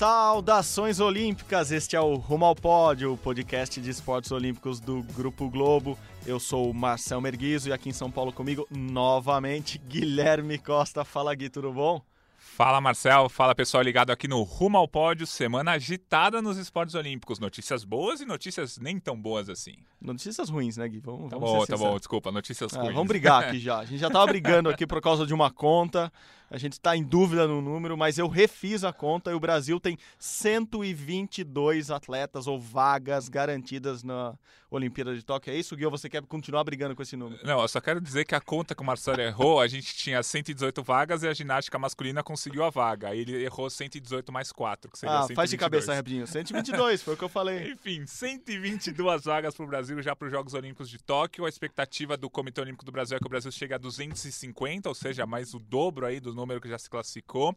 Saudações olímpicas! Este é o Rumo ao Pódio, o podcast de esportes olímpicos do Grupo Globo. Eu sou o Marcel Merguizo e aqui em São Paulo comigo, novamente, Guilherme Costa. Fala Gui, tudo bom? Fala Marcel, fala pessoal ligado aqui no Rumo ao Pódio, semana agitada nos esportes olímpicos. Notícias boas e notícias nem tão boas assim. Notícias ruins, né, Gui? Vamos, tá vamos bom, tá bom, desculpa, notícias ah, ruins. Vamos brigar aqui já. A gente já tava brigando aqui por causa de uma conta. A gente está em dúvida no número, mas eu refiz a conta e o Brasil tem 122 atletas ou vagas garantidas na Olimpíada de Tóquio. É isso, Gui? Ou você quer continuar brigando com esse número? Não, eu só quero dizer que a conta que o Marcelo errou, a gente tinha 118 vagas e a ginástica masculina conseguiu a vaga. Aí ele errou 118 mais 4, que seria ah, 122. faz de cabeça rapidinho. 122, foi o que eu falei. Enfim, 122 vagas para o Brasil já para os Jogos Olímpicos de Tóquio. A expectativa do Comitê Olímpico do Brasil é que o Brasil chegue a 250, ou seja, mais o dobro aí do número que já se classificou.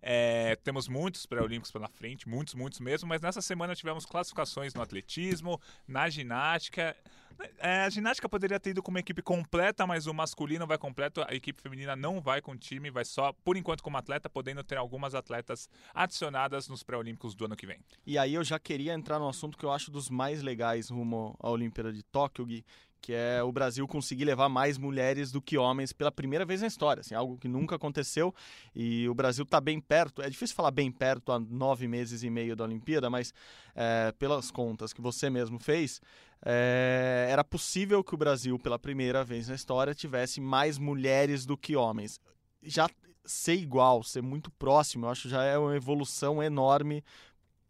É, temos muitos pré-olímpicos pela frente, muitos, muitos mesmo, mas nessa semana tivemos classificações no atletismo, na ginástica. É, a ginástica poderia ter ido com uma equipe completa, mas o masculino vai completo, a equipe feminina não vai com time, vai só, por enquanto, como atleta, podendo ter algumas atletas adicionadas nos pré-olímpicos do ano que vem. E aí eu já queria entrar no assunto que eu acho dos mais legais rumo à Olimpíada de Tóquio, Gui, que é o Brasil conseguir levar mais mulheres do que homens pela primeira vez na história, assim, algo que nunca aconteceu e o Brasil está bem perto, é difícil falar bem perto há nove meses e meio da Olimpíada, mas é, pelas contas que você mesmo fez, é, era possível que o Brasil, pela primeira vez na história, tivesse mais mulheres do que homens. Já ser igual, ser muito próximo, eu acho já é uma evolução enorme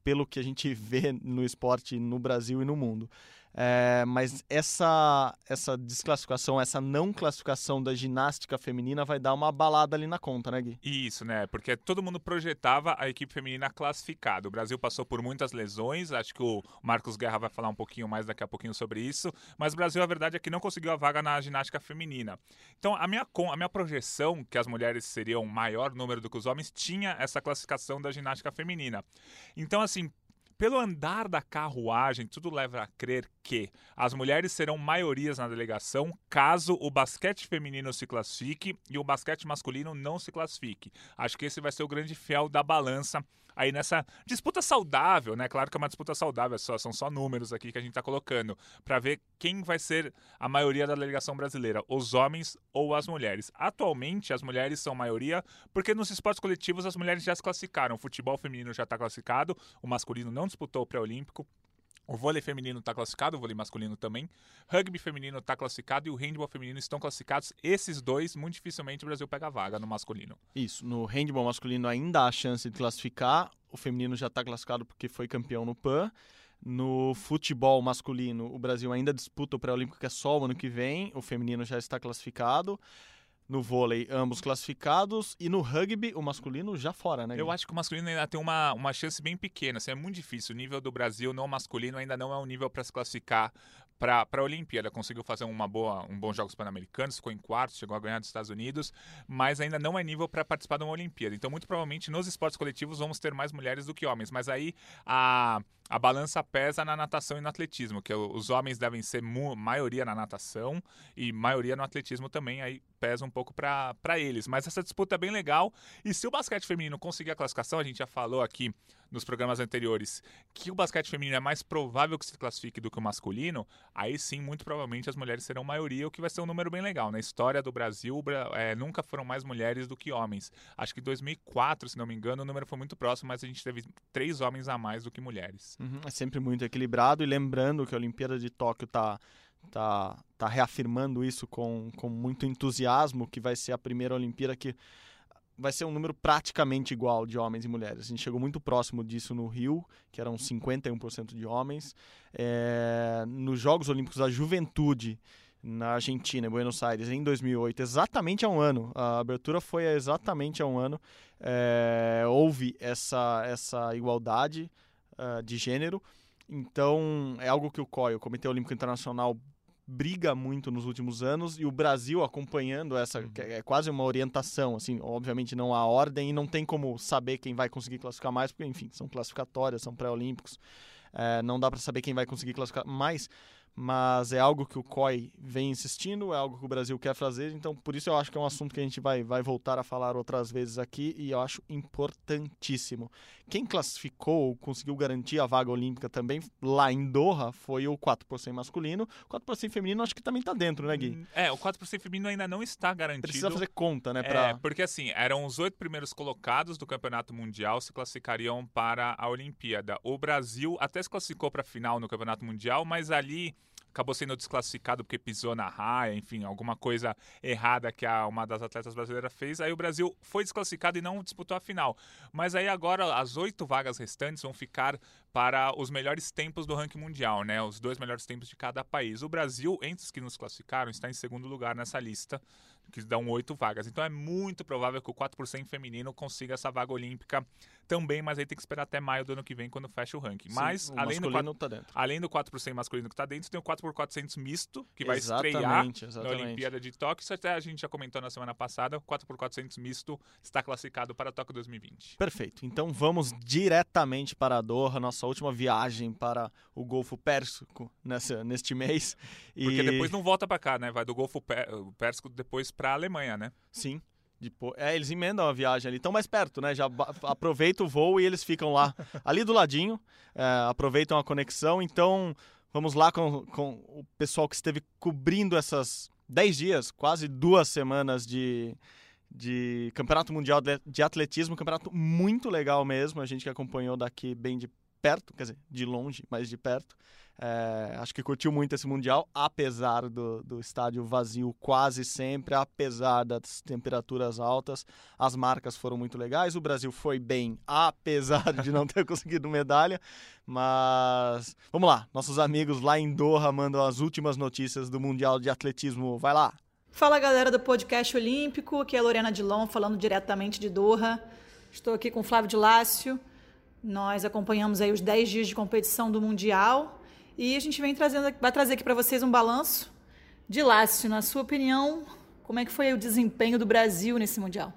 pelo que a gente vê no esporte no Brasil e no mundo. É, mas essa, essa desclassificação, essa não classificação da ginástica feminina vai dar uma balada ali na conta, né, Gui? Isso, né? Porque todo mundo projetava a equipe feminina classificada. O Brasil passou por muitas lesões, acho que o Marcos Guerra vai falar um pouquinho mais daqui a pouquinho sobre isso. Mas o Brasil, a verdade é que não conseguiu a vaga na ginástica feminina. Então, a minha, a minha projeção, que as mulheres seriam maior número do que os homens, tinha essa classificação da ginástica feminina. Então, assim, pelo andar da carruagem, tudo leva a crer que as mulheres serão maiorias na delegação caso o basquete feminino se classifique e o basquete masculino não se classifique. Acho que esse vai ser o grande fiel da balança aí nessa disputa saudável, né? Claro que é uma disputa saudável, só, são só números aqui que a gente está colocando, para ver quem vai ser a maioria da delegação brasileira, os homens ou as mulheres. Atualmente, as mulheres são maioria, porque nos esportes coletivos as mulheres já se classificaram. O futebol feminino já está classificado, o masculino não disputou o pré-olímpico. O vôlei feminino está classificado, o vôlei masculino também. Rugby feminino está classificado e o handball feminino estão classificados. Esses dois, muito dificilmente o Brasil pega vaga no masculino. Isso, no handball masculino ainda há chance de classificar. O feminino já está classificado porque foi campeão no PAN. No futebol masculino, o Brasil ainda disputa o pré-olímpico, que é só o ano que vem. O feminino já está classificado. No vôlei, ambos classificados. E no rugby, o masculino já fora, né? Eu acho que o masculino ainda tem uma, uma chance bem pequena. Assim, é muito difícil. O nível do Brasil não masculino ainda não é um nível para se classificar para a Olimpíada. Conseguiu fazer uma boa, um bom Jogos Pan-Americanos, ficou em quarto, chegou a ganhar dos Estados Unidos, mas ainda não é nível para participar de uma Olimpíada. Então, muito provavelmente, nos esportes coletivos vamos ter mais mulheres do que homens. Mas aí a, a balança pesa na natação e no atletismo, que os homens devem ser maioria na natação e maioria no atletismo também, aí pesa um pouco para eles. Mas essa disputa é bem legal. E se o basquete feminino conseguir a classificação, a gente já falou aqui nos programas anteriores que o basquete feminino é mais provável que se classifique do que o masculino, aí sim, muito provavelmente as mulheres serão maioria, o que vai ser um número bem legal. Na história do Brasil, é, nunca foram mais mulheres do que homens. Acho que em 2004, se não me engano, o número foi muito próximo, mas a gente teve três homens a mais do que mulheres. Uhum, é sempre muito equilibrado e lembrando que a Olimpíada de Tóquio está tá, tá reafirmando isso com, com muito entusiasmo, que vai ser a primeira Olimpíada que vai ser um número praticamente igual de homens e mulheres. A gente chegou muito próximo disso no Rio, que eram 51% de homens. É, nos Jogos Olímpicos da Juventude, na Argentina, em Buenos Aires, em 2008, exatamente há um ano. A abertura foi exatamente há um ano. É, houve essa, essa igualdade uh, de gênero. Então, é algo que o COI, o Comitê Olímpico Internacional, briga muito nos últimos anos e o Brasil acompanhando essa Uhum. é quase uma orientação, assim, obviamente não há ordem e não tem como saber quem vai conseguir classificar mais, porque enfim, são classificatórias, são pré-olímpicos, é, não dá para saber quem vai conseguir classificar mais, mas é algo que o COI vem insistindo, é algo que o Brasil quer fazer, então por isso eu acho que é um assunto que a gente vai, vai voltar a falar outras vezes aqui e eu acho importantíssimo. Quem classificou ou conseguiu garantir a vaga olímpica também lá em Doha foi o 4 por 100 masculino, o 4 por 100 feminino acho que também tá dentro, né, Gui? É, o 4 por 100 feminino ainda não está garantido. Precisa fazer conta, né, É, pra... porque assim, eram os oito primeiros colocados do Campeonato Mundial se classificariam para a Olimpíada. O Brasil até se classificou para a final no Campeonato Mundial, mas ali acabou sendo desclassificado porque pisou na raia, enfim, alguma coisa errada que a, uma das atletas brasileiras fez. Aí o Brasil foi desclassificado e não disputou a final. Mas aí agora as oito vagas restantes vão ficar para os melhores tempos do ranking mundial, né? Os dois melhores tempos de cada país. O Brasil, entre os que nos classificaram, está em segundo lugar nessa lista, que dão oito vagas. Então é muito provável que o 4 por 100 feminino consiga essa vaga olímpica também, mas aí tem que esperar até maio do ano que vem, quando fecha o ranking. Sim, mas, o além do, masculino 4, tá dentro. além do 4 por 100 masculino que está dentro, tem o 4 por 400 misto, que vai estrear Exatamente, na exatamente. Olimpíada de Tóquio. Isso até a gente já comentou na semana passada. O 4 por 400 misto está classificado para Tóquio 2020. Perfeito. Então vamos diretamente para Doha, nossa última viagem para o Golfo Pérsico nessa, neste mês. E... Porque depois não volta para cá, né? Vai do Golfo Pé- Pérsico depois para a Alemanha, né? Sim. Depois... É, eles emendam a viagem ali, estão mais perto, né? Já aproveita o voo e eles ficam lá, ali do ladinho, é, aproveitam a conexão. Então vamos lá com, com o pessoal que esteve cobrindo essas 10 dias, quase duas semanas de, de Campeonato Mundial de- de Atletismo. Campeonato muito legal mesmo, a gente que acompanhou daqui bem de perto, quer dizer, de longe, mas de perto. É, acho que curtiu muito esse Mundial, apesar do, do estádio vazio quase sempre, apesar das temperaturas altas. As marcas foram muito legais, o Brasil foi bem, apesar de não ter conseguido medalha. Mas vamos lá, nossos amigos lá em Doha mandam as últimas notícias do Mundial de Atletismo. Vai lá! Fala galera do podcast Olímpico, aqui é a Lorena Dilon falando diretamente de Doha. Estou aqui com o Flávio de Lácio. Nós acompanhamos aí os 10 dias de competição do Mundial e a gente vem trazendo, vai trazer aqui para vocês um balanço. De Lácio, na sua opinião, como é que foi o desempenho do Brasil nesse Mundial?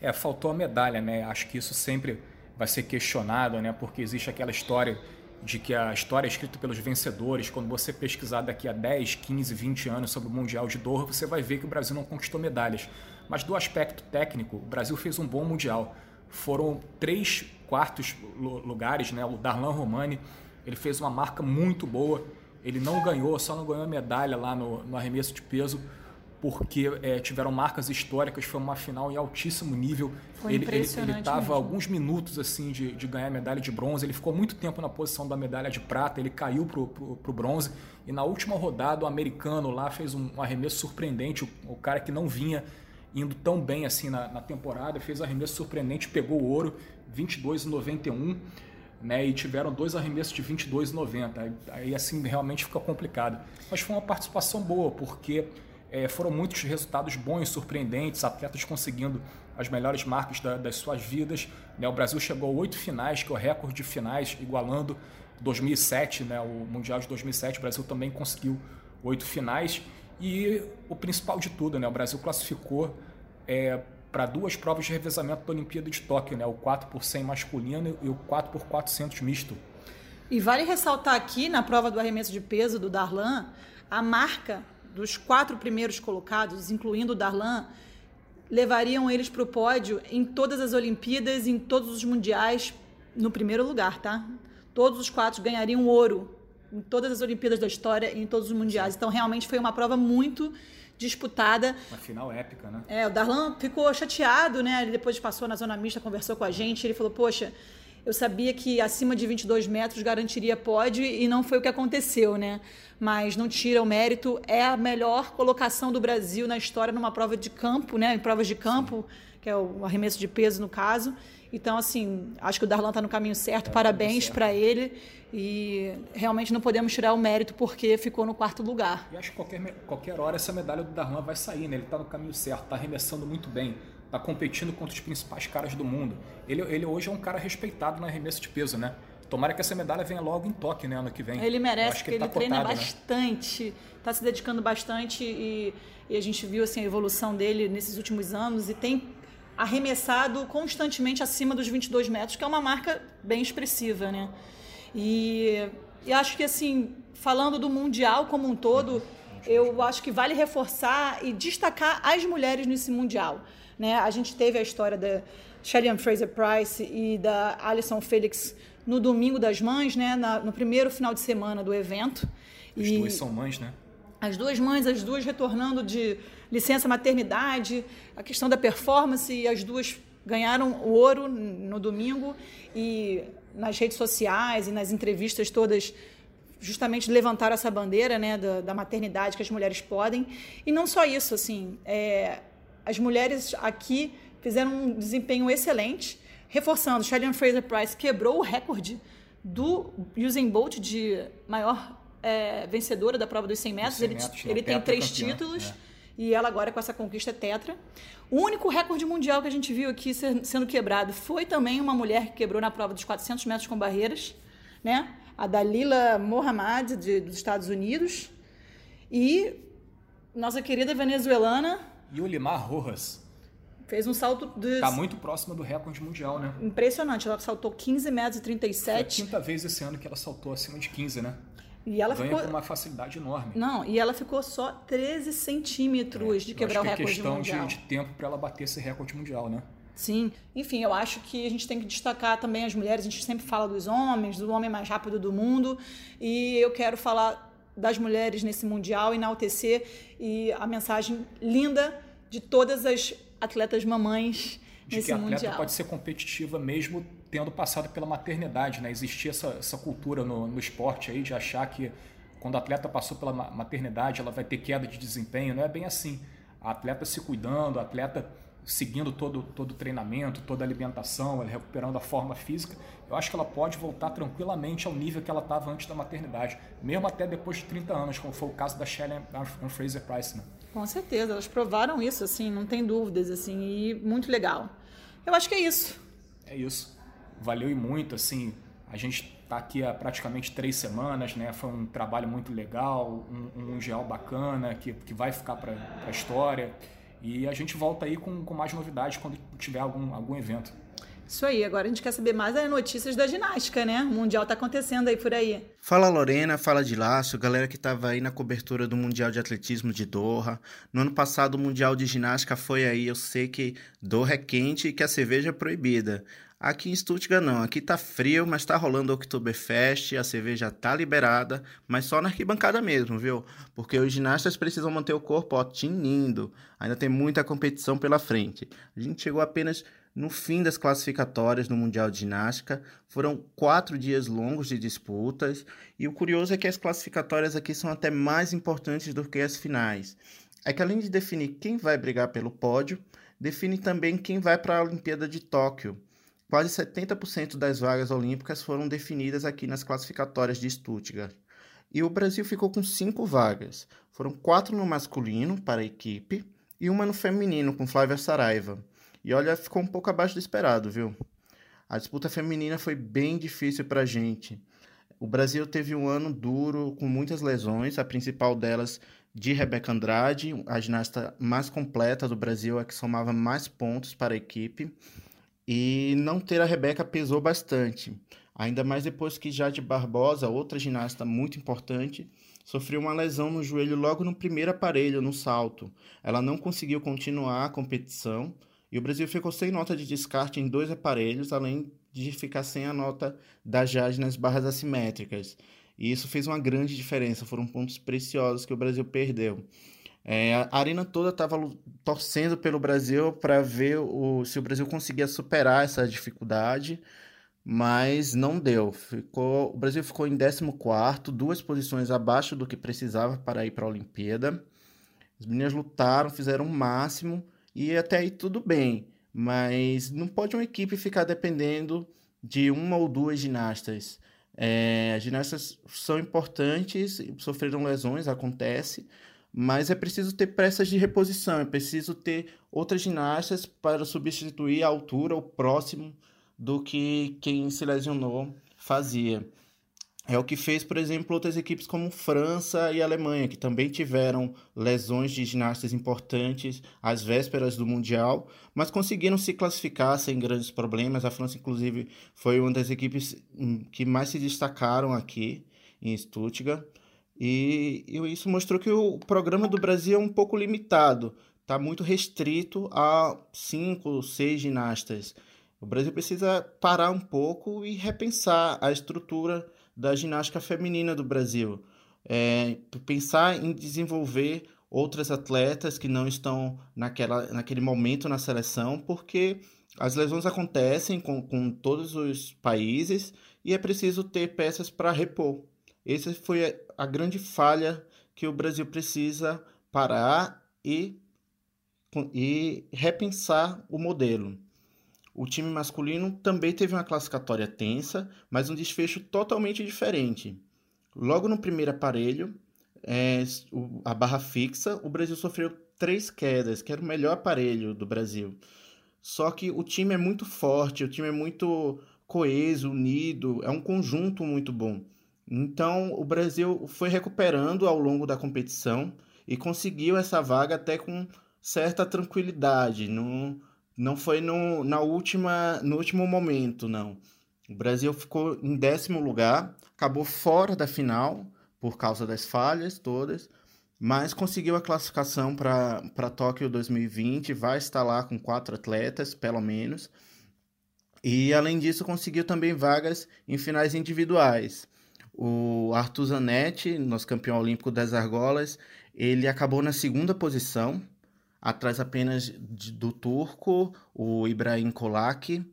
É, faltou a medalha, né? Acho que isso sempre vai ser questionado, né? Porque existe aquela história de que a história é escrita pelos vencedores. Quando você pesquisar daqui a 10, 15, 20 anos sobre o Mundial de Doha, você vai ver que o Brasil não conquistou medalhas. Mas do aspecto técnico, o Brasil fez um bom Mundial. Foram três quartos lu- lugares, né? O Darlan Romani, ele fez uma marca muito boa. Ele não ganhou, só não ganhou a medalha lá no, no arremesso de peso, porque é, tiveram marcas históricas. Foi uma final em altíssimo nível. Foi ele estava alguns minutos assim de, de ganhar a medalha de bronze. Ele ficou muito tempo na posição da medalha de prata. Ele caiu pro, pro, pro bronze. E na última rodada, o americano lá fez um, um arremesso surpreendente. O, o cara que não vinha indo tão bem assim na, na temporada fez arremesso surpreendente, pegou o ouro, 22,91. Né, e tiveram dois arremessos de 22,90. Aí, aí assim realmente fica complicado. Mas foi uma participação boa, porque é, foram muitos resultados bons, surpreendentes, atletas conseguindo as melhores marcas da- das suas vidas. né? O Brasil chegou a oito finais, que é o recorde de finais, igualando 2007, né? o Mundial de 2007. O Brasil também conseguiu oito finais. E o principal de tudo, né? o Brasil classificou é, para duas provas de revezamento da Olimpíada de Tóquio, né? o 4 por 100 masculino e o 4 por 400 misto. E vale ressaltar aqui, na prova do arremesso de peso do Darlan, a marca dos quatro primeiros colocados, incluindo o Darlan, levariam eles para o pódio em todas as Olimpíadas, em todos os mundiais, no primeiro lugar, tá? Todos os quatro ganhariam ouro em todas as Olimpíadas da história e em todos os mundiais. Então, realmente foi uma prova muito disputada. Uma final épica, né? É, o Darlan ficou chateado, né? Ele depois passou na zona mista, conversou com a gente. Ele falou: Poxa, eu sabia que acima de 22 metros garantiria pódio e não foi o que aconteceu, né? Mas não tira o mérito. É a melhor colocação do Brasil na história numa prova de campo, né? Em provas de campo, que é o arremesso de peso no caso. Então, assim, acho que o Darlan está no caminho certo. Parabéns certo. para ele. E realmente não podemos tirar o mérito porque ficou no quarto lugar. E acho que qualquer, qualquer hora essa medalha do Darlan vai sair, né? Ele tá no caminho certo, tá arremessando muito bem, tá competindo contra os principais caras do mundo. Ele, ele hoje é um cara respeitado no arremesso de peso, né? Tomara que essa medalha venha logo em toque, né, ano que vem. Ele merece, porque ele, ele tá treina cotado, né? bastante, está se dedicando bastante e, e a gente viu assim, a evolução dele nesses últimos anos e tem arremessado constantemente acima dos 22 metros, que é uma marca bem expressiva, né? E, e acho que assim, falando do mundial como um todo, eu acho que vale reforçar e destacar as mulheres nesse mundial, né? A gente teve a história da Shelly Fraser Price e da Alison Felix no domingo das mães, né? Na, no primeiro final de semana do evento. As E- duas são mães, né? As duas mães, as duas retornando de licença maternidade, a questão da performance, e as duas ganharam o ouro no domingo e nas redes sociais e nas entrevistas todas justamente levantaram essa bandeira né, da, da maternidade que as mulheres podem. E não só isso, assim, é, as mulheres aqui fizeram um desempenho excelente, reforçando, Shelly Fraser Price quebrou o recorde do Usain Bolt de maior é, vencedora da prova dos 100 metros. 100 ele metros, né? ele tem três Tetracampeã, títulos. é. E ela agora com essa conquista é tetra. O único recorde mundial que a gente viu aqui ser- sendo quebrado foi também uma mulher que quebrou na prova dos 400 metros com barreiras, né? A Dalila Mohamed, de- dos Estados Unidos. E nossa querida venezuelana E o Limar Rojas fez um salto de... está muito próxima do recorde mundial, né? impressionante. Ela saltou 15 metros e Foi a 37 quinta vez esse ano que ela saltou acima de 15, né? E ela Ganha ficou... com uma facilidade enorme. Não, e ela ficou só 13 centímetros de Eu quebrar o que é recorde questão mundial. de, de tempo para ela bater esse recorde mundial, né? Sim, enfim, eu acho que a gente tem que destacar também as mulheres. A gente sempre fala dos homens, do homem mais rápido do mundo, e eu quero falar das mulheres nesse mundial, enaltecer e a mensagem linda de todas as atletas mamães De nesse que a atleta mundial. pode ser competitiva mesmo tendo passado pela maternidade, né? Existia essa, essa cultura no, no esporte aí de achar que quando a atleta passou pela ma- maternidade ela vai ter queda de desempenho. Não é bem assim. A atleta se cuidando, a atleta seguindo todo, todo o treinamento, toda a alimentação, ela recuperando a forma física, eu acho que ela pode voltar tranquilamente ao nível que ela estava antes da maternidade, mesmo até depois de 30 anos, como foi o caso da Shelley Ann Fraser Price. Né? Com certeza, elas provaram isso, assim, não tem dúvidas, assim, e muito legal. Eu acho que é isso. É isso. Valeu e muito, assim, a gente tá aqui há praticamente três semanas, né? Foi um trabalho muito legal, um, um mundial bacana, que, que vai ficar para a história. E a gente volta aí com, com mais novidades quando tiver algum, algum evento. Isso aí, agora a gente quer saber mais das notícias da ginástica, né? O Mundial tá acontecendo aí por aí. Fala Lorena, fala de Lácio, galera que estava aí na cobertura do Mundial de Atletismo de Doha. No ano passado o Mundial de Ginástica foi aí, eu sei que Doha é quente e que a cerveja é proibida. Aqui em Stuttgart não, aqui tá frio, mas tá rolando o Oktoberfest, a cerveja tá liberada, mas só na arquibancada mesmo, viu? Porque os ginastas precisam manter o corpo ó, tinindo, ainda tem muita competição pela frente. A gente chegou apenas no fim das classificatórias no Mundial de Ginástica. Foram quatro dias longos de disputas. E o curioso é que as classificatórias aqui são até mais importantes do que as finais. É que além de definir quem vai brigar pelo pódio, define também quem vai para a Olimpíada de Tóquio. Quase 70% das vagas olímpicas foram definidas aqui nas classificatórias de Stuttgart. E o Brasil ficou com cinco vagas. Foram quatro no masculino, para a equipe, e uma no feminino, com Flávia Saraiva. E olha, ficou um pouco abaixo do esperado, viu? A disputa feminina foi bem difícil pra gente. O Brasil teve um ano duro, com muitas lesões, a principal delas de Rebeca Andrade, a ginasta mais completa do Brasil, a que somava mais pontos para a equipe. E não ter a Rebeca pesou bastante. Ainda mais depois que Jade Barbosa, outra ginasta muito importante, sofreu uma lesão no joelho logo no primeiro aparelho, no salto. Ela não conseguiu continuar a competição e o Brasil ficou sem nota de descarte em dois aparelhos, além de ficar sem a nota da Jade nas barras assimétricas. E isso fez uma grande diferença, foram pontos preciosos que o Brasil perdeu. É, a arena toda estava torcendo pelo Brasil para ver o, se o Brasil conseguia superar essa dificuldade, mas não deu. Ficou, o Brasil ficou em 14, duas posições abaixo do que precisava para ir para a Olimpíada. As meninas lutaram, fizeram o máximo e até aí tudo bem, mas não pode uma equipe ficar dependendo de uma ou duas ginastas. É, as ginastas são importantes, sofreram lesões, acontece, mas é preciso ter peças de reposição, é preciso ter outras ginastas para substituir a altura ou próximo do que quem se lesionou fazia. É o que fez, por exemplo, outras equipes como França e Alemanha, que também tiveram lesões de ginastas importantes às vésperas do Mundial, mas conseguiram se classificar sem grandes problemas. A França, inclusive, foi uma das equipes hum, que mais se destacaram aqui em Stuttgart. E, isso mostrou que o programa do Brasil é um pouco limitado, está muito restrito a cinco, seis ginastas. O Brasil precisa parar um pouco e repensar a estrutura da ginástica feminina do Brasil. É, pensar em desenvolver outras atletas que não estão naquela, naquele momento na seleção, porque as lesões acontecem com, com todos os países e é preciso ter peças para repor. Essa foi a, grande falha que o Brasil precisa parar e, e repensar o modelo. O time masculino também teve uma classificatória tensa, mas um desfecho totalmente diferente. Logo no primeiro aparelho, é, a barra fixa, o Brasil sofreu três quedas, que era o melhor aparelho do Brasil. Só que o time é muito forte, o time é muito coeso, unido, é um conjunto muito bom. Então o Brasil foi recuperando ao longo da competição e conseguiu essa vaga até com certa tranquilidade. No, não foi no, na última, no último momento, não. O Brasil ficou em décimo lugar, acabou fora da final por causa das falhas todas, mas conseguiu a classificação para Tóquio 2020, vai estar lá com quatro atletas, pelo menos. E além disso, conseguiu também vagas em finais individuais. O Arthur Zanetti, nosso campeão olímpico das argolas, ele acabou na segunda posição, atrás apenas de, do turco, o Ibrahim Kolak.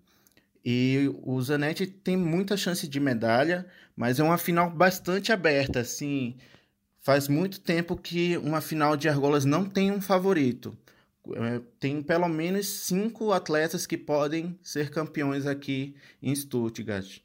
E o Zanetti tem muita chance de medalha, mas é uma final bastante aberta, assim. Faz muito tempo que uma final de argolas não tem um favorito. É, tem pelo menos cinco atletas que podem ser campeões aqui em Stuttgart.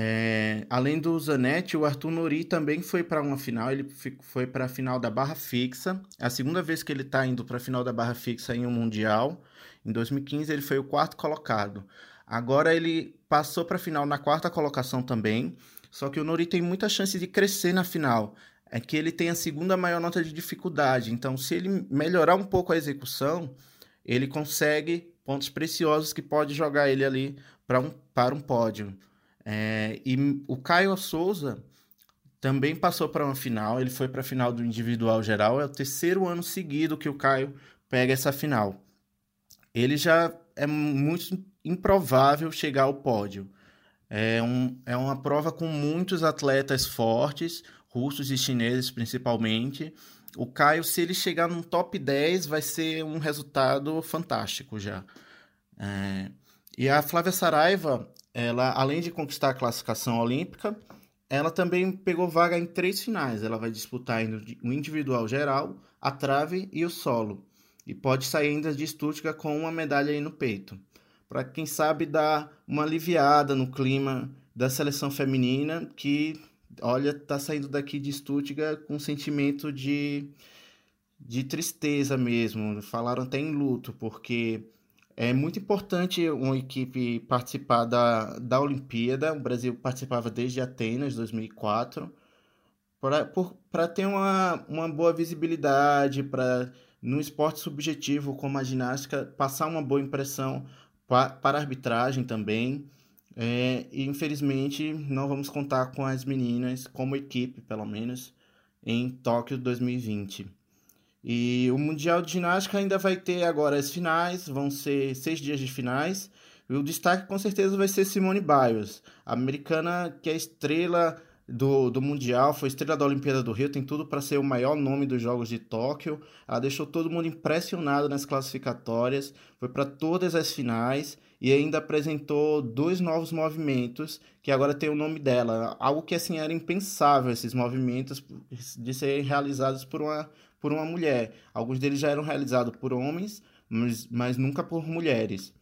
É, além do Zanetti, o Arthur Nori também foi para uma final. Ele foi para a final da barra fixa. É a segunda vez que ele está indo para a final da barra fixa em um mundial. Em 2015 ele foi o quarto colocado. Agora ele passou para a final na quarta colocação também. Só que o Nori tem muita chance de crescer na final. É que ele tem a segunda maior nota de dificuldade. Então, se ele melhorar um pouco a execução, ele consegue pontos preciosos que pode jogar ele ali para um, para um pódio. É, e o Caio Souza também passou para uma final, ele foi para a final do individual geral, é o terceiro ano seguido que o Caio pega essa final. Ele já é muito improvável chegar ao pódio. É, um, é uma prova com muitos atletas fortes, russos e chineses principalmente. O Caio, se ele chegar no top 10, vai ser um resultado fantástico já. É, e a Flávia Saraiva, ela, além de conquistar a classificação olímpica, ela também pegou vaga em três finais. Ela vai disputar o individual geral, a trave e o solo. E pode sair ainda de Stuttgart com uma medalha aí no peito. Para quem sabe dar uma aliviada no clima da seleção feminina, que, olha, tá saindo daqui de Stuttgart com um sentimento de, de tristeza mesmo. Falaram até em luto, porque é muito importante uma equipe participar da, da Olimpíada. O Brasil participava desde Atenas, 2004, para ter uma, uma boa visibilidade, para, no esporte subjetivo como a ginástica, passar uma boa impressão para, para a arbitragem também. É, e infelizmente não vamos contar com as meninas como equipe, pelo menos, em Tóquio 2020. E o Mundial de Ginástica ainda vai ter agora as finais, vão ser seis dias de finais. E o destaque com certeza vai ser Simone Biles, a americana que é estrela do, do Mundial, foi estrela da Olimpíada do Rio, tem tudo para ser o maior nome dos Jogos de Tóquio. Ela deixou todo mundo impressionado nas classificatórias, foi para todas as finais e ainda apresentou dois novos movimentos que agora tem o nome dela. Algo que assim era impensável esses movimentos de serem realizados por uma por uma mulher. Alguns deles já eram realizados por homens, mas, mas nunca por mulheres.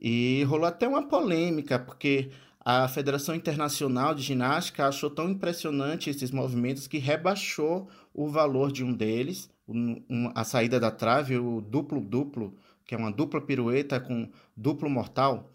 E rolou até uma polêmica, porque a Federação Internacional de Ginástica achou tão impressionante esses movimentos que rebaixou o valor de um deles, um, um, a saída da trave, o duplo-duplo, que é uma dupla pirueta com duplo mortal.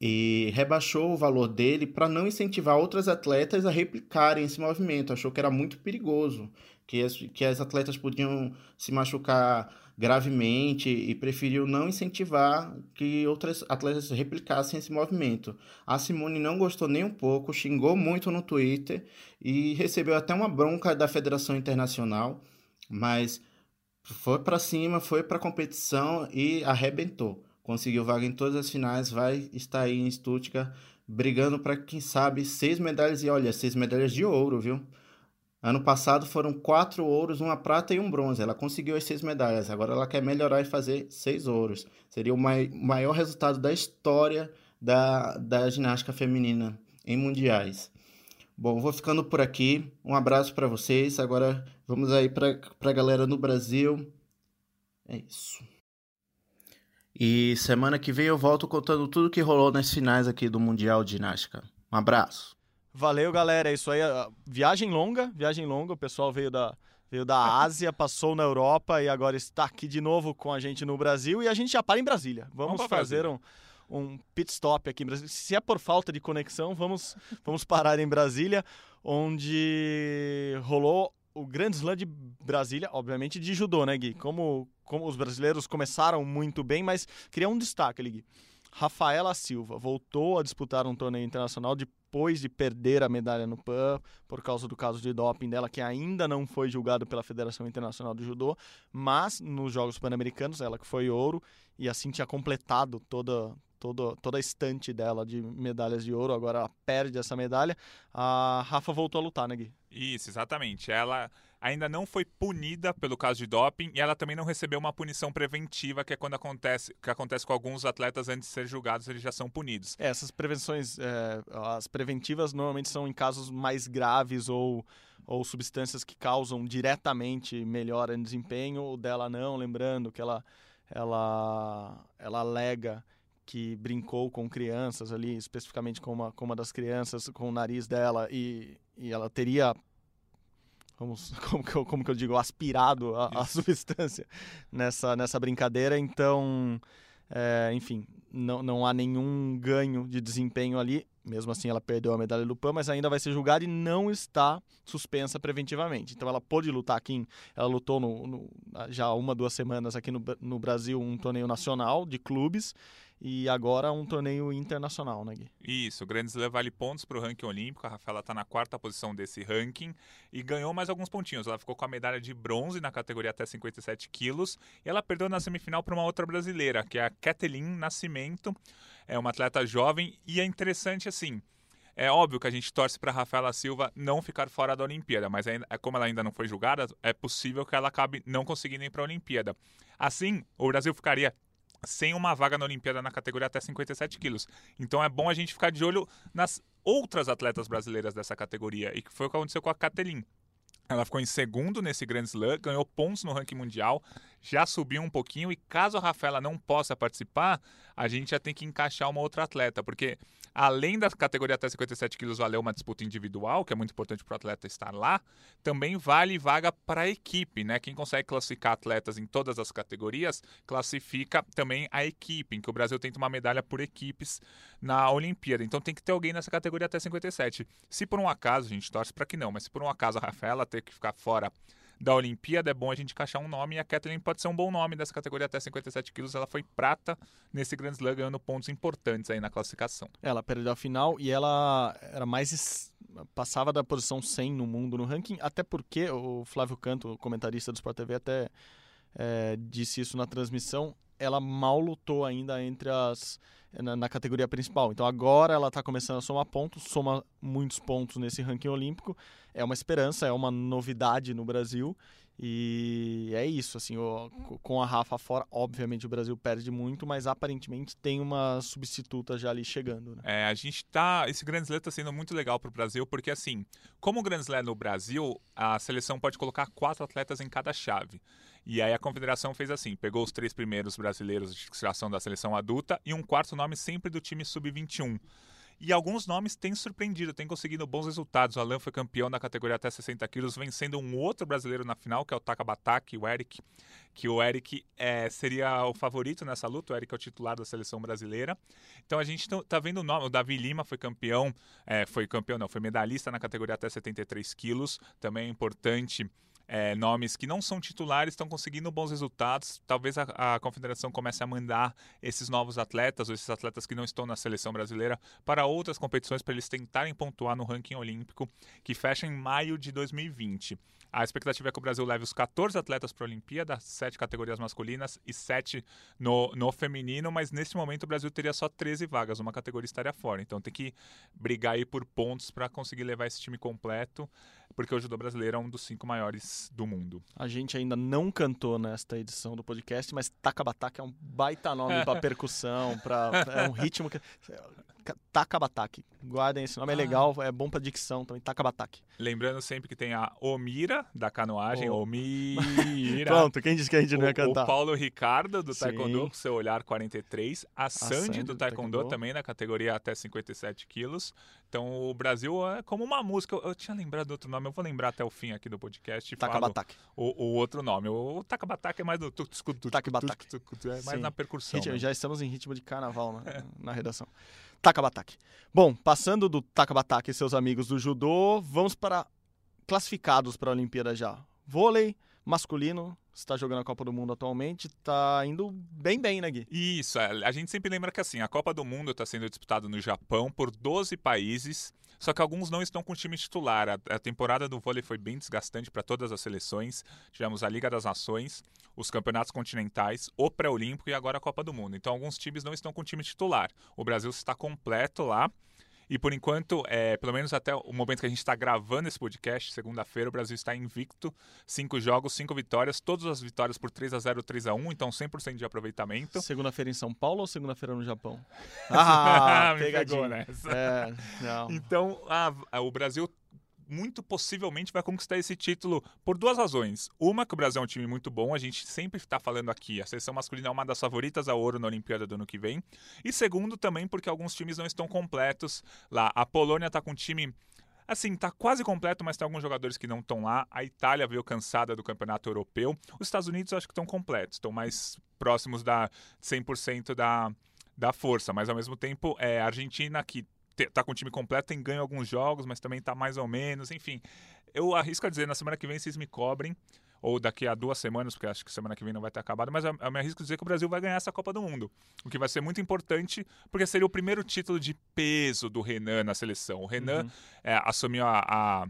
e rebaixou o valor dele para não incentivar outras atletas a replicarem esse movimento. Achou que era muito perigoso, que as, que as atletas podiam se machucar gravemente e preferiu não incentivar que outras atletas replicassem esse movimento. A Simone não gostou nem um pouco, xingou muito no Twitter e recebeu até uma bronca da Federação Internacional, mas foi para cima, foi para a competição e arrebentou. Conseguiu vaga em todas as finais, vai estar aí em Stuttgart brigando para quem sabe seis medalhas e olha, seis medalhas de ouro, viu? Ano passado foram quatro ouros, uma prata e um bronze. Ela conseguiu as seis medalhas. Agora ela quer melhorar e fazer seis ouros. Seria o mai maior resultado da história da, da ginástica feminina em mundiais. Bom, vou ficando por aqui. Um abraço para vocês. Agora vamos aí para a galera no Brasil. É isso. E semana que vem eu volto contando tudo que rolou nas finais aqui do Mundial de Ginástica. Um abraço. Valeu, galera. É isso aí. Viagem longa, viagem longa. O pessoal veio da, veio da Ásia, passou na Europa e agora está aqui de novo com a gente no Brasil. E a gente já para em Brasília. Vamos, vamos fazer um, um pit stop aqui em Brasília. Se é por falta de conexão, vamos, vamos parar em Brasília, onde rolou o Grande Slam de Brasília, obviamente de judô, né, Gui? Como, como os brasileiros começaram muito bem, mas queria um destaque ali, Gui. Rafaela Silva voltou a disputar um torneio internacional depois de perder a medalha no PAN por causa do caso de doping dela, que ainda não foi julgado pela Federação Internacional de Judô, mas nos Jogos Pan-Americanos, ela que foi ouro e assim tinha completado toda, toda, toda a estante dela de medalhas de ouro, agora ela perde essa medalha. A Rafa voltou a lutar, né, Gui? Isso, exatamente. Ela ainda não foi punida pelo caso de doping e ela também não recebeu uma punição preventiva, que é quando acontece, que acontece com alguns atletas antes de ser julgados, eles já são punidos. É, essas prevenções, é, as preventivas normalmente são em casos mais graves ou, ou substâncias que causam diretamente melhora em desempenho, o dela não, lembrando que ela, ela, ela alega que brincou com crianças ali, especificamente com uma, com uma das crianças, com o nariz dela, e, e ela teria vamos, como que eu, como que eu digo, aspirado a, a substância nessa, nessa brincadeira. Então, é, enfim, não, não há nenhum ganho de desempenho ali. Mesmo assim, ela perdeu a medalha do PAN, mas ainda vai ser julgada e não está suspensa preventivamente. Então, ela pôde lutar aqui. Ela lutou no, no, já uma, duas semanas aqui no, no Brasil, um torneio nacional de clubes e agora um torneio internacional, né, Gui? Isso, o Grand Slam vale pontos para o ranking olímpico. A Rafaela está na quarta posição desse ranking e ganhou mais alguns pontinhos. Ela ficou com a medalha de bronze na categoria até 57 quilos e ela perdeu na semifinal para uma outra brasileira, que é a Kathleen Nascimento. É uma atleta jovem e é interessante assim. É óbvio que a gente torce para Rafaela Silva não ficar fora da Olimpíada, mas ainda, como ela ainda não foi julgada, é possível que ela acabe não conseguindo ir para a Olimpíada. Assim, o Brasil ficaria sem uma vaga na Olimpíada na categoria até 57 quilos. Então é bom a gente ficar de olho nas outras atletas brasileiras dessa categoria, e que foi o que aconteceu com a Catelin. Ela ficou em segundo nesse Grand Slam, ganhou pontos no ranking mundial, já subiu um pouquinho e caso a Rafaela não possa participar, a gente já tem que encaixar uma outra atleta, porque além da categoria até 57 quilos valer uma disputa individual, que é muito importante para o atleta estar lá, também vale vaga para a equipe, né? Quem consegue classificar atletas em todas as categorias, classifica também a equipe, em que o Brasil tenta uma medalha por equipes na Olimpíada. Então tem que ter alguém nessa categoria até 57. Se por um acaso, a gente torce para que não, mas se por um acaso a Rafaela ter que ficar fora da Olimpíada, é bom a gente encaixar um nome e a Kathleen pode ser um bom nome dessa categoria até 57 quilos. Ela foi prata nesse Grand Slam, ganhando pontos importantes aí na classificação. Ela perdeu a final e ela era mais passava da posição 100 no mundo no ranking, até porque o Flávio Canto, comentarista do Sport TV, até é, disse isso na transmissão. Ela mal lutou ainda entre as na, na categoria principal. Então agora ela está começando a somar pontos, soma muitos pontos nesse ranking olímpico. É uma esperança, é uma novidade no Brasil. E é isso, assim, o, com a Rafa fora, obviamente o Brasil perde muito, mas aparentemente tem uma substituta já ali chegando, né? É, a gente tá, esse Grand Slam tá sendo muito legal pro Brasil, porque assim, como o Grand Slam é no Brasil, a seleção pode colocar quatro atletas em cada chave. E aí a confederação fez assim: pegou os três primeiros brasileiros de tiração da seleção adulta e um quarto nome sempre do time sub-21. E alguns nomes têm surpreendido, têm conseguido bons resultados. O Alan foi campeão da categoria até 60 quilos, vencendo um outro brasileiro na final, que é o Takabataki, o Eric. Que o Eric é, seria o favorito nessa luta. O Eric é o titular da seleção brasileira. Então a gente está vendo o nome. O Davi Lima foi campeão, é, foi campeão, não, foi medalhista na categoria até 73 quilos. Também é importante é, nomes que não são titulares estão conseguindo bons resultados. Talvez a, a, confederação comece a mandar esses novos atletas, ou esses atletas que não estão na seleção brasileira, para outras competições para eles tentarem pontuar no ranking olímpico que fecha em maio de 2020. A expectativa é que o Brasil leve os 14 atletas para a Olimpíada, 7 categorias masculinas e 7 no, no feminino, mas nesse momento o Brasil teria só 13 vagas, uma categoria estaria fora. Então tem que brigar aí por pontos para conseguir levar esse time completo, porque o judô brasileiro é um dos cinco maiores do mundo. A gente ainda não cantou nesta edição do podcast, mas Takabataka é um baita nome para percussão, para é um ritmo que Takabataki. Guardem esse nome, é ah. legal, é bom pra dicção também, Takabataki. Lembrando sempre que tem a Omira, da canoagem, oh. Omira. Pronto, quem disse que a gente não ia cantar? O Paulo Ricardo, do Sim. Taekwondo, com seu olhar 43. A, a Sandy, Sandy, do, taekwondo, taekwondo, também, na categoria até 57 quilos. Então, o Brasil é como uma música. Eu, eu tinha lembrado outro nome, eu vou lembrar até o fim aqui do podcast. Takabataki. O, o outro nome. O Takabataki é mais do... Takabataki. É mais Sim. na percussão. Ritmo, né? Já estamos em ritmo de carnaval na, na redação. Takabataki. Bom, passando do Takabataki e seus amigos do judô, vamos para classificados para a Olimpíada já. Vôlei masculino, está jogando a Copa do Mundo atualmente, está indo bem bem, né, Gui? Isso, é, a gente sempre lembra que assim, a Copa do Mundo está sendo disputada no Japão por 12 países, só que alguns não estão com time titular. A, temporada do vôlei foi bem desgastante para todas as seleções. Tivemos a Liga das Nações, os campeonatos continentais, o pré-olímpico e agora a Copa do Mundo. Então alguns times não estão com time titular. O Brasil está completo lá. E por enquanto, é, pelo menos até o momento que a gente está gravando esse podcast, segunda-feira, o Brasil está invicto. Cinco jogos, cinco vitórias, todas as vitórias por 3 a 0 3 a 1 então 100% de aproveitamento. Segunda-feira em São Paulo ou segunda-feira no Japão? Ah, pegadinha. Nessa. É, então, a, o Brasil muito possivelmente vai conquistar esse título por duas razões. Uma, que o Brasil é um time muito bom, a gente sempre está falando aqui, a seleção masculina é uma das favoritas a ouro na Olimpíada do ano que vem. E segundo, também porque alguns times não estão completos lá. A Polônia está com um time assim, tá quase completo, mas tem alguns jogadores que não estão lá. A Itália veio cansada do campeonato europeu. Os Estados Unidos eu acho que estão completos, estão mais próximos da 100% da, da força, mas ao mesmo tempo é a Argentina que tá com o time completo, tem ganho alguns jogos, mas também tá mais ou menos, enfim. Eu arrisco a dizer, na semana que vem vocês me cobrem, ou daqui a duas semanas, porque acho que semana que vem não vai ter acabado, mas eu, eu me arrisco a dizer que o Brasil vai ganhar essa Copa do Mundo. O que vai ser muito importante, porque seria o primeiro título de peso do Renan na seleção. O Renan uhum. é, assumiu a, a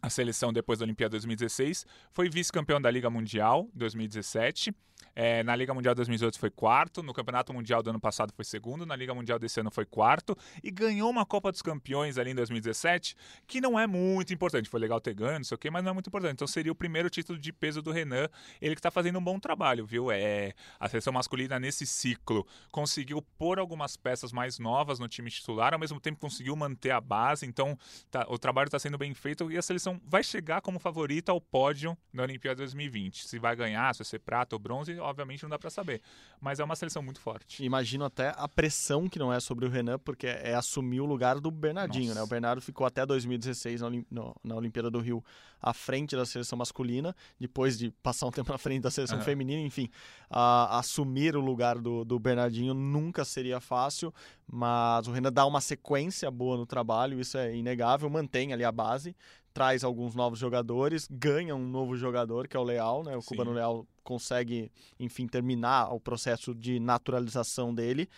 a seleção depois da Olimpíada 2016, foi vice-campeão da Liga Mundial 2017 é, na Liga Mundial 2018 foi quarto, no Campeonato Mundial do ano passado foi segundo, na Liga Mundial desse ano foi quarto e ganhou uma Copa dos Campeões ali em 2017, que não é muito importante. Foi legal ter ganho, não sei o quê, mas não é muito importante. Então seria o primeiro título de peso do Renan. Ele que está fazendo um bom trabalho, viu? É, a seleção masculina nesse ciclo conseguiu pôr algumas peças mais novas no time titular, ao mesmo tempo conseguiu manter a base. Então tá, o trabalho está sendo bem feito e a seleção vai chegar como favorita ao pódio na Olimpíada 2020. Se vai ganhar, se vai ser prata ou bronze, obviamente não dá para saber. Mas é uma seleção muito forte. Imagino até a pressão que não é sobre o Renan, porque é assumir o lugar do Bernardinho, Nossa. né? O Bernardo ficou até 2016 na, Olim no, na Olimpíada do Rio à frente da seleção masculina, depois de passar um tempo na frente da seleção uhum. feminina, enfim. assumir o lugar do, do Bernardinho nunca seria fácil, mas o Renan dá uma sequência boa no trabalho, isso é inegável, mantém ali a base, traz alguns novos jogadores, ganha um novo jogador, que é o Leal, né? O Sim. Cubano Leal consegue, enfim, terminar o processo de naturalização dele.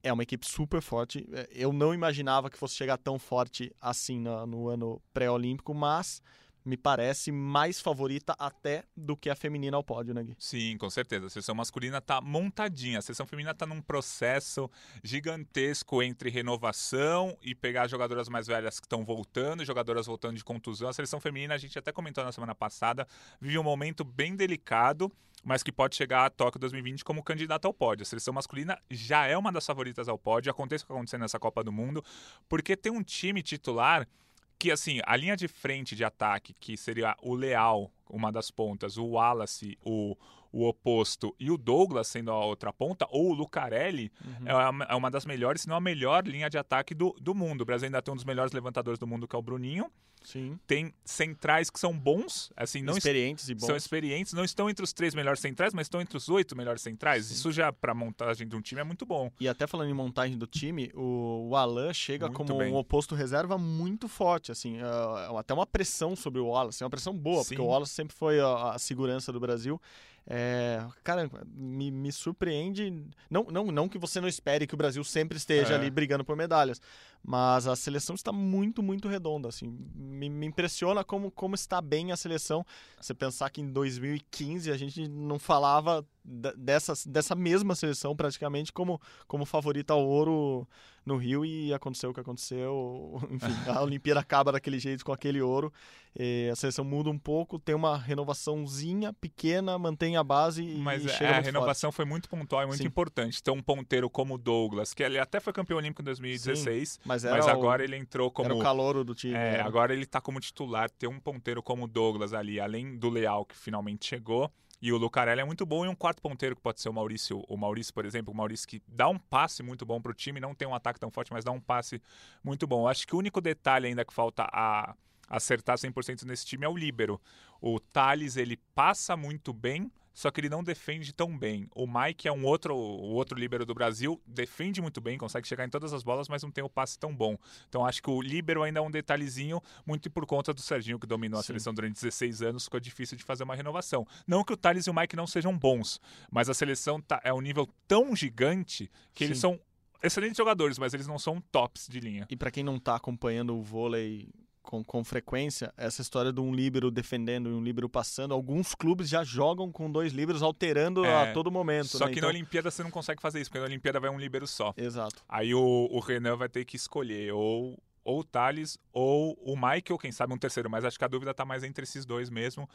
É uma equipe super forte. É, eu não imaginava que fosse chegar tão forte assim no, no ano pré-olímpico, mas me parece mais favorita até do que a feminina ao pódio, né, Gui? Sim, com certeza. A seleção masculina tá montadinha. A seleção feminina tá num processo gigantesco entre renovação e pegar jogadoras mais velhas que estão voltando, jogadoras voltando de contusão. A seleção feminina, a gente até comentou na semana passada, vive um momento bem delicado mas que pode chegar a Tóquio 2020 como candidata ao pódio. A seleção masculina já é uma das favoritas ao pódio, aconteça o que acontecer nessa Copa do Mundo, porque tem um time titular que assim, a linha de frente de ataque, que seria o Leal, uma das pontas, o Wallace, o, o oposto e o Douglas sendo a outra ponta, ou o Lucarelli, Uhum. é, uma, é uma das melhores, se não a melhor linha de ataque do, do mundo. O Brasil ainda tem um dos melhores levantadores do mundo, que é o Bruninho. Sim. Tem centrais que são bons, assim, não Experientes e bons. são experientes, não estão entre os três melhores centrais, mas estão entre os oito melhores centrais. Isso já, para montagem de um time, é muito bom. E até falando em montagem do time, o, o Alan chega Muito como bem. um oposto reserva muito forte, assim, é, até uma pressão sobre o Wallace, uma pressão boa, Sim. porque o Wallace sempre foi a, a segurança do Brasil. É, cara, me, me surpreende, não, não, não que você não espere que o Brasil sempre esteja É. ali brigando por medalhas, mas a seleção está muito, muito redonda, assim, me, me impressiona como, como está bem a seleção. Você pensar que em 2015 a gente não falava dessa, dessa mesma seleção praticamente como, como favorita ao ouro no Rio e aconteceu o que aconteceu. Enfim, a Olimpíada acaba daquele jeito com aquele ouro. E a seleção muda um pouco, tem uma renovaçãozinha pequena, mantém a base e, Mas e é, chega a muito renovação foi muito pontual e muito Sim. importante. Então, um ponteiro como o Douglas, que ele até foi campeão olímpico em 2016, forte. Mas, mas o- agora ele entrou como. era o calouro do time. É, né? agora ele tá como titular, ter um ponteiro como o Douglas ali, além do Leal, que finalmente chegou. E o Lucarelli é muito bom, e um quarto ponteiro que pode ser o Maurício. O Maurício, por exemplo, o Maurício que dá um passe muito bom pro time, não tem um ataque tão forte, mas dá um passe muito bom. Eu Acho que o único detalhe ainda que falta a acertar 100% nesse time é o líbero. O Thales, ele passa muito bem, só que ele não defende tão bem. O Mike é um outro, o outro líbero do Brasil, defende muito bem, consegue chegar em todas as bolas, mas não tem o passe tão bom. Então acho que o líbero ainda é um detalhezinho, muito por conta do Serginho, que dominou a Sim. seleção durante 16 anos, ficou difícil de fazer uma renovação. Não que o Thales e o Mike não sejam bons, mas a seleção tá, é um nível tão gigante que eles Sim. são excelentes jogadores, mas eles não são tops de linha. E para quem não tá acompanhando o vôlei com, com frequência, essa história de um líbero defendendo e um líbero passando, alguns clubes já jogam com dois líberos alterando É, a todo momento. Só né? que Então- na Olimpíada você não consegue fazer isso, porque na Olimpíada vai um líbero só. Exato. Aí o, o Renan vai ter que escolher ou, ou o Thales ou o Mike, ou quem sabe um terceiro, mas acho que a dúvida tá mais entre esses dois mesmo.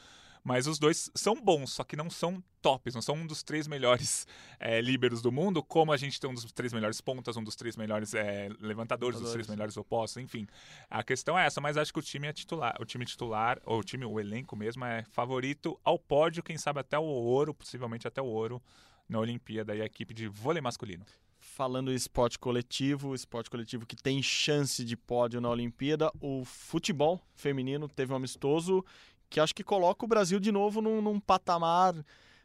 Mas os dois são bons, só que não são tops, não são um dos três melhores é, líberos do mundo, como a gente tem um dos três melhores pontas, um dos três melhores é, levantadores, um dos três melhores opostos, enfim. A questão é essa, mas acho que o time é titular, o time titular, ou o time, o elenco mesmo, é favorito ao pódio, quem sabe até o ouro, possivelmente até o ouro na Olimpíada e a equipe de vôlei masculino. Falando em esporte coletivo, esporte coletivo que tem chance de pódio na Olimpíada, o futebol feminino teve um amistoso que acho que coloca o Brasil de novo num, num patamar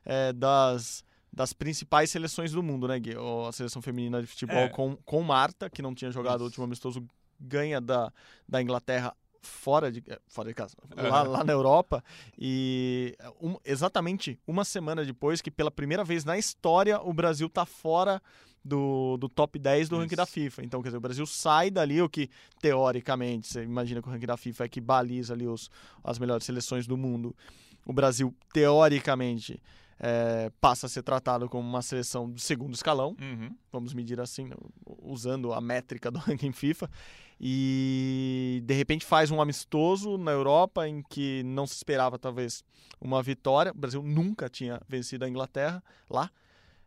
é, das, das principais seleções do mundo, né, Gui? A seleção feminina de futebol É. com, com Marta, que não tinha jogado o último amistoso, ganha da, da Inglaterra fora de, é, fora de casa, lá, Aham. lá na Europa. E um- exatamente uma semana depois que pela primeira vez na história o Brasil tá fora do, do top 10 do ranking da FIFA. Então, quer dizer, o Brasil sai dali, o que teoricamente, você imagina que o ranking da FIFA é que baliza ali os, as melhores seleções do mundo. O Brasil, teoricamente, é, passa a ser tratado como uma seleção de segundo escalão, Uhum. vamos medir assim, né, usando a métrica do ranking FIFA, e de repente faz um amistoso na Europa em que não se esperava talvez uma vitória. O Brasil nunca tinha vencido a Inglaterra lá.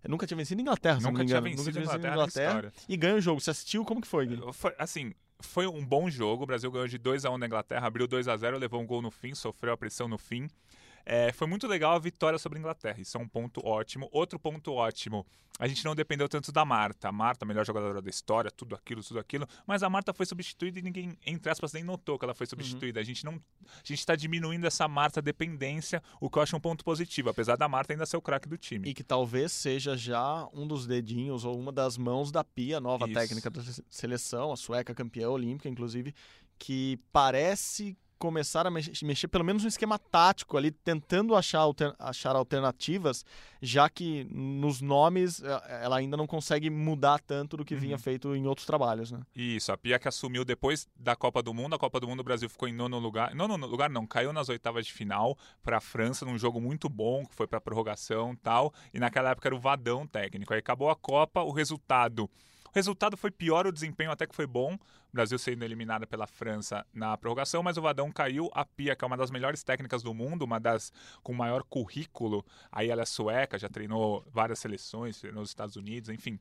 Nunca tinha vencido a Inglaterra, se não Nunca tinha vencido a Nunca tinha Inglaterra, história. E ganha o jogo. Você assistiu? Como que foi, Gui? Foi, assim, foi um bom jogo. O Brasil ganhou de 2 a 1 na Inglaterra, abriu 2 a 0 levou um gol no fim, sofreu a pressão no fim. É, foi muito legal a vitória sobre a Inglaterra. Isso é um ponto ótimo. Outro ponto ótimo, a gente não dependeu tanto da Marta. A Marta, a melhor jogadora da história, tudo aquilo, tudo aquilo. Mas a Marta foi substituída e ninguém, entre aspas, nem notou que ela foi substituída. A gente não, a gente está diminuindo essa Marta dependência, o que eu acho um ponto positivo, apesar da Marta ainda ser o craque do time. E que talvez seja já um dos dedinhos ou uma das mãos da Pia, nova Isso. técnica da se- seleção, a sueca campeã olímpica, inclusive, que parece começar a mex- mexer, pelo menos no esquema tático ali, tentando achar, alter- achar alternativas, já que nos nomes eh, ela ainda não consegue mudar tanto do que vinha Uhum. feito em outros trabalhos, né? Isso, a Pia que assumiu depois da Copa do Mundo. A Copa do Mundo o Brasil ficou em nono lugar. Nono lugar não, caiu nas oitavas de final para a França num jogo muito bom, que foi para prorrogação e tal. E naquela época era o Vadão técnico. Aí acabou a Copa, o resultado. O resultado foi pior, o desempenho até que foi bom. O Brasil sendo eliminado pela França na prorrogação, mas o Vadão caiu. A Pia, que é uma das melhores técnicas do mundo, uma das com maior currículo, aí ela é sueca, já treinou várias seleções, treinou nos Estados Unidos, enfim.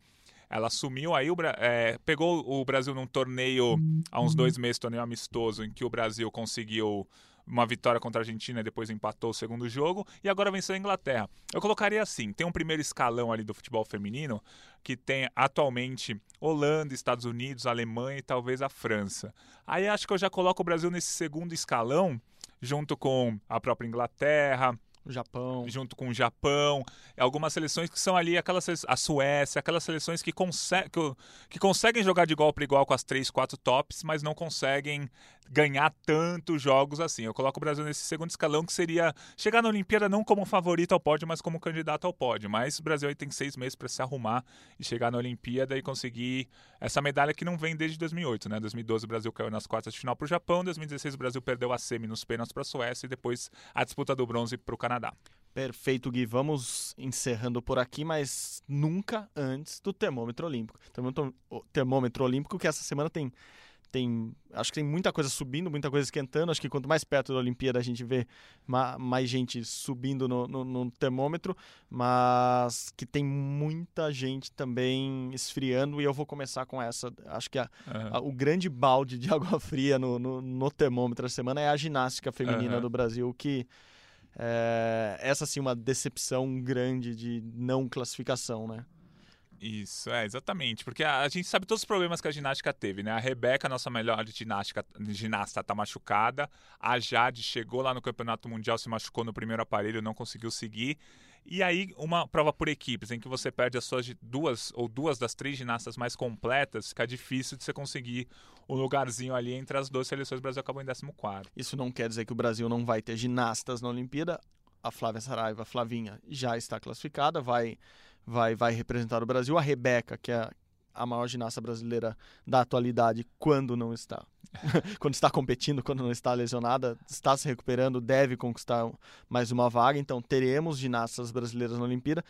Ela assumiu aí, o, é, pegou o Brasil num torneio há uns dois meses, torneio amistoso, em que o Brasil conseguiu uma vitória contra a Argentina e depois empatou o segundo jogo, e agora venceu a Inglaterra. Eu colocaria assim: tem um primeiro escalão ali do futebol feminino, que tem atualmente Holanda, Estados Unidos, Alemanha e talvez a França. Aí acho que eu já coloco o Brasil nesse segundo escalão, junto com a própria Inglaterra, o Japão. Junto com o Japão. Algumas seleções que são ali, aquelas, a Suécia, aquelas seleções que, consegue, que, que conseguem jogar de igual para igual com as três, quatro tops, mas não conseguem ganhar tantos jogos assim. Eu coloco o Brasil nesse segundo escalão, que seria chegar na Olimpíada não como favorito ao pódio, mas como candidato ao pódio. Mas o Brasil aí tem seis meses para se arrumar e chegar na Olimpíada e conseguir essa medalha que não vem desde 2008, né? 2012 o Brasil caiu nas quartas de final para o Japão, 2016 o Brasil perdeu a semi nos pênaltis para a Suécia e depois a disputa do bronze para o Canadá. Perfeito, Gui. Vamos encerrando por aqui, mas nunca antes do termômetro olímpico. Termômetro, termômetro olímpico que essa semana tem tem acho que tem muita coisa subindo, muita coisa esquentando. Acho que quanto mais perto da Olimpíada a gente vê mais gente subindo no, no, no termômetro, mas que tem muita gente também esfriando. E eu vou começar com essa. Acho que a, uhum. a, o grande balde de água fria no, no, termômetro da semana é a ginástica feminina uhum. do Brasil, que é, essa sim uma decepção grande de não classificação, né? Isso, é, exatamente. Porque a, a, gente sabe todos os problemas que a ginástica teve, né? A Rebeca, nossa melhor ginástica, ginasta, tá machucada. A Jade chegou lá no Campeonato Mundial, se machucou no primeiro aparelho, não conseguiu seguir. E aí, uma prova por equipes, em que você perde as suas duas ou duas das três ginastas mais completas, fica difícil de você conseguir um lugarzinho ali entre as duas seleções. O Brasil acabou em 14. Isso não quer dizer que o Brasil não vai ter ginastas na Olimpíada. A Flávia Saraiva, a Flavinha, já está classificada, vai, vai, vai representar o Brasil. A Rebeca, que é a maior ginasta brasileira da atualidade, quando não está. quando está competindo, quando não está lesionada, está se recuperando, deve conquistar mais uma vaga. Então, teremos ginastas brasileiras na Olimpíada.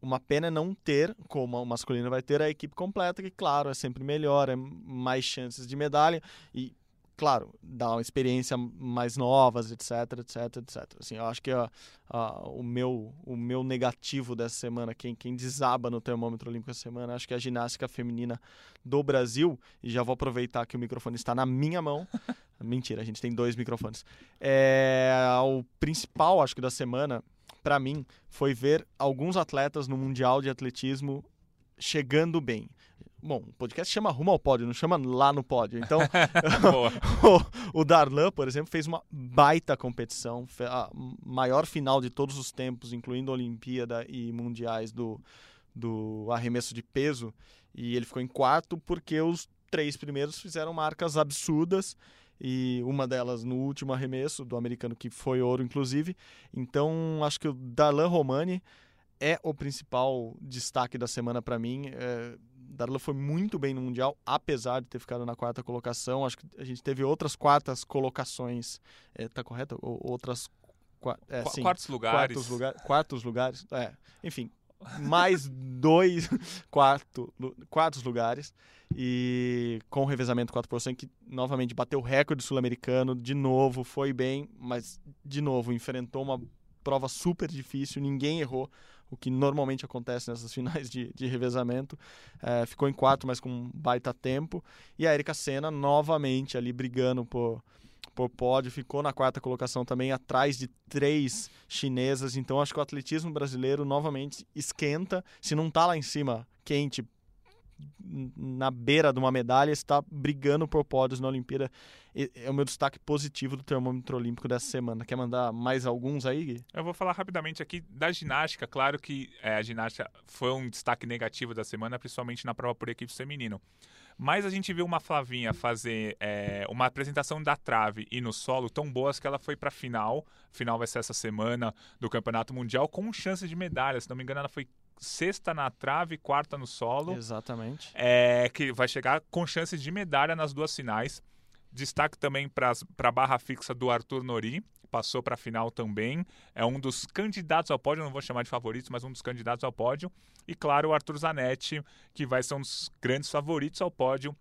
Uma pena é não ter, como o masculino vai ter, a equipe completa, que, claro, é sempre melhor, é mais chances de medalha. E claro, dá uma experiência mais novas, etc, etc, etc. Assim, eu acho que o, meu, o meu negativo dessa semana, quem, quem desaba no termômetro olímpico essa semana, acho que é a ginástica feminina do Brasil, e já vou aproveitar que o microfone está na minha mão. Mentira, a gente tem dois microfones. É, o principal, acho que da semana, para mim, foi ver alguns atletas no Mundial de Atletismo chegando bem. Bom, o podcast chama Rumo ao Pódio, não chama lá no pódio. Então, o, o Darlan, por exemplo, fez uma baita competição, a maior final de todos os tempos, incluindo Olimpíada e Mundiais do, do arremesso de peso. E ele ficou em quarto porque os três primeiros fizeram marcas absurdas e uma delas no último arremesso do americano que foi ouro inclusive. Então, acho que o Darlan Romani é o principal destaque da semana para mim. É, Darla foi muito bem no Mundial, apesar de ter ficado na quarta colocação. Acho que a gente teve outras quartas colocações. É, tá correto? Ou, outras. É, sim, quartos lugares. Quartos, lugar, quartos lugares. É, enfim, mais dois quarto, quartos lugares. E com o revezamento 4%, que novamente bateu o recorde sul-americano. De novo, foi bem, mas de novo enfrentou uma prova super difícil, ninguém errou o que normalmente acontece nessas finais de, de revezamento. É, ficou em quarto, mas com baita tempo. E a Erika Senna novamente ali brigando por, por pódio, ficou na quarta colocação também, atrás de três chinesas. Então acho que o atletismo brasileiro novamente esquenta. Se não está lá em cima quente na beira de uma medalha, está brigando por pódios na Olimpíada. É o meu destaque positivo do termômetro olímpico dessa semana. Quer mandar mais alguns aí, Gui? Eu vou falar rapidamente aqui da ginástica. Claro que é, a ginástica foi um destaque negativo da semana, principalmente na prova por equipe feminino. Mas a gente viu uma Flavinha fazer é, uma apresentação da trave e no solo tão boas que ela foi para a final. Final vai ser essa semana do Campeonato Mundial com chance de medalha. Se não me engano, ela foi sexta na trave, quarta no solo. Exatamente. É, que vai chegar com chances de medalha nas duas finais. Destaque também para a barra fixa do Arthur Nori, passou para a final também. É um dos candidatos ao pódio, não vou chamar de favoritos, mas um dos candidatos ao pódio. E claro, o Arthur Zanetti, que vai ser um dos grandes favoritos ao pódio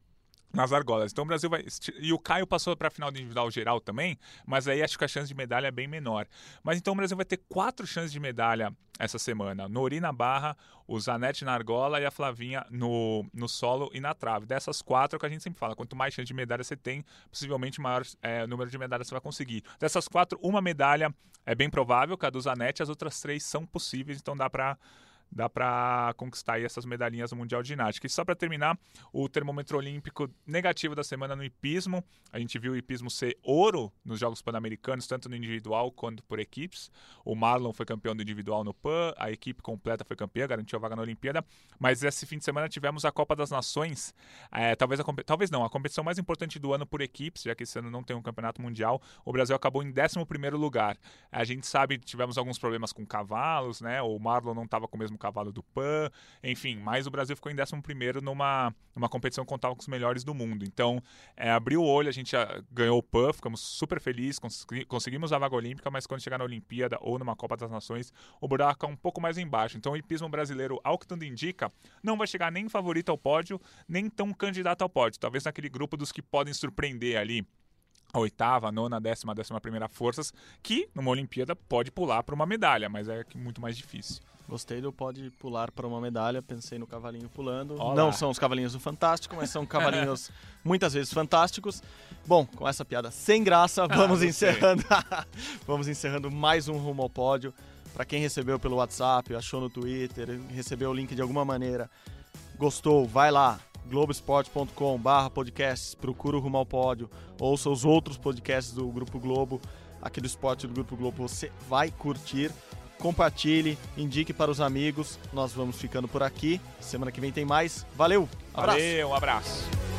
nas argolas. Então o Brasil vai. E o Caio passou para a final do individual geral também, mas aí acho que a chance de medalha é bem menor. Mas então o Brasil vai ter quatro chances de medalha essa semana: Nori na barra, o Zanetti na argola e a Flavinha no, no solo e na trave. Dessas quatro é o que a gente sempre fala: quanto mais chance de medalha você tem, possivelmente maior é, número de medalhas você vai conseguir. Dessas quatro, uma medalha é bem provável, que é a do Zanetti, as outras três são possíveis, então dá para dá para conquistar essas medalhinhas no Mundial de Ginástica. E só para terminar, o termômetro olímpico negativo da semana no hipismo. A gente viu o hipismo ser ouro nos Jogos Pan-Americanos, tanto no individual quanto por equipes. O Marlon foi campeão do individual no PAN, a equipe completa foi campeã, garantiu a vaga na Olimpíada. Mas esse fim de semana tivemos a Copa das Nações. É, talvez, a, talvez não, a competição mais importante do ano por equipes, já que esse ano não tem um campeonato mundial. O Brasil acabou em 11 lugar. A gente sabe que tivemos alguns problemas com cavalos, né? O Marlon não estava com o mesmo cavalo do PAN, enfim, mas o Brasil ficou em 11 numa, numa competição que contava com os melhores do mundo. Então, é, abriu o olho, a gente ganhou o PAN, ficamos super felizes, consegui, conseguimos a vaga olímpica, mas quando chegar na Olimpíada ou numa Copa das Nações, o buraco é um pouco mais embaixo. Então, o hipismo brasileiro, ao que tudo indica, não vai chegar nem favorito ao pódio, nem tão candidato ao pódio. Talvez naquele grupo dos que podem surpreender ali a oitava, a nona, a décima, a décima primeira forças, que numa Olimpíada pode pular para uma medalha, mas é muito mais difícil. Gostei do pode pular para uma medalha, pensei no cavalinho pulando. Olá. Não são os cavalinhos do Fantástico, mas são cavalinhos muitas vezes fantásticos. Bom, com essa piada sem graça, ah, vamos ah, encerrando. vamos encerrando mais um rumo ao pódio. Para quem recebeu pelo WhatsApp, achou no Twitter, recebeu o link de alguma maneira, gostou, vai lá, globesport.com barra podcasts, procura o Rumo ao Pódio, ouça os outros podcasts do Grupo Globo, aqui do esporte do Grupo Globo, você vai curtir compartilhe, indique para os amigos. Nós vamos ficando por aqui. Semana que vem tem mais. Valeu! Abraço. Valeu, um abraço.